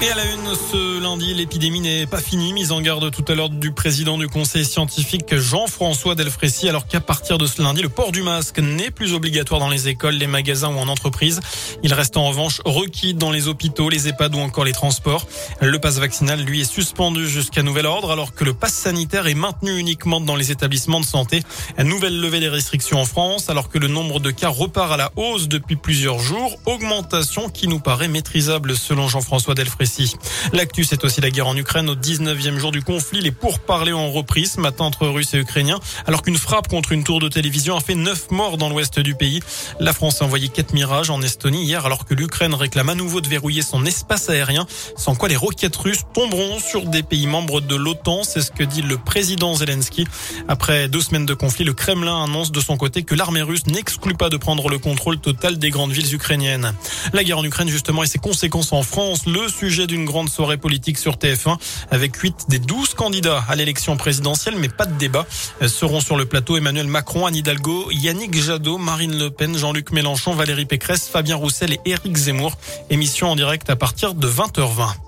Et à la une ce lundi, l'épidémie n'est pas finie. Mise en garde tout à l'heure du président du conseil scientifique Jean-François Delfrécy, alors qu'à partir de ce lundi, le port du masque n'est plus obligatoire dans les écoles, les magasins ou en entreprise. Il reste en revanche requis dans les hôpitaux, les EHPAD ou encore les transports. Le passe vaccinal, lui, est suspendu jusqu'à nouvel ordre, alors que le passe sanitaire est maintenu uniquement dans les établissements de santé. Nouvelle levée des restrictions en France, alors que le nombre de cas repart à la hausse depuis plusieurs jours. Augmentation qui nous paraît maîtrisable selon Jean-François Delfrécy. L'actu, c'est aussi la guerre en Ukraine au 19e jour du conflit. Les pourparlers ont repris ce matin entre Russes et Ukrainiens, alors qu'une frappe contre une tour de télévision a fait neuf morts dans l'ouest du pays. La France a envoyé quatre mirages en Estonie hier, alors que l'Ukraine réclame à nouveau de verrouiller son espace aérien, sans quoi les roquettes russes tomberont sur des pays membres de l'OTAN. C'est ce que dit le président Zelensky. Après deux semaines de conflit, le Kremlin annonce de son côté que l'armée russe n'exclut pas de prendre le contrôle total des grandes villes ukrainiennes. La guerre en Ukraine, justement, et ses conséquences en France, le sujet d'une grande soirée politique sur TF1 avec 8 des 12 candidats à l'élection présidentielle, mais pas de débat. Seront sur le plateau Emmanuel Macron, Anne Hidalgo, Yannick Jadot, Marine Le Pen, Jean-Luc Mélenchon, Valérie Pécresse, Fabien Roussel et Éric Zemmour. Émission en direct à partir de 20h20.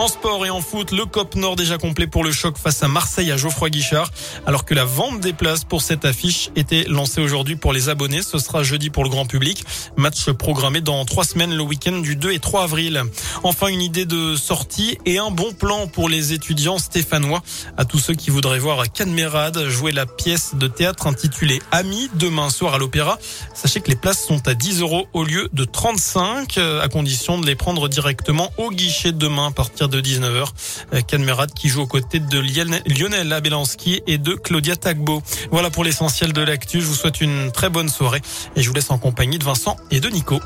En sport et en foot, le COP Nord déjà complet pour le choc face à Marseille à Geoffroy Guichard. Alors que la vente des places pour cette affiche était lancée aujourd'hui pour les abonnés, ce sera jeudi pour le grand public. Match programmé dans trois semaines le week-end du 2 et 3 avril. Enfin, une idée de sortie et un bon plan pour les étudiants stéphanois. À tous ceux qui voudraient voir Cadmerade jouer la pièce de théâtre intitulée Amis demain soir à l'Opéra. Sachez que les places sont à 10 euros au lieu de 35, à condition de les prendre directement au guichet demain à partir 19h. Cadmerade qui joue aux côtés de Lionel Abelanski et de Claudia Tagbo. Voilà pour l'essentiel de l'actu. Je vous souhaite une très bonne soirée et je vous laisse en compagnie de Vincent et de Nico.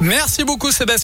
Merci beaucoup Sébastien.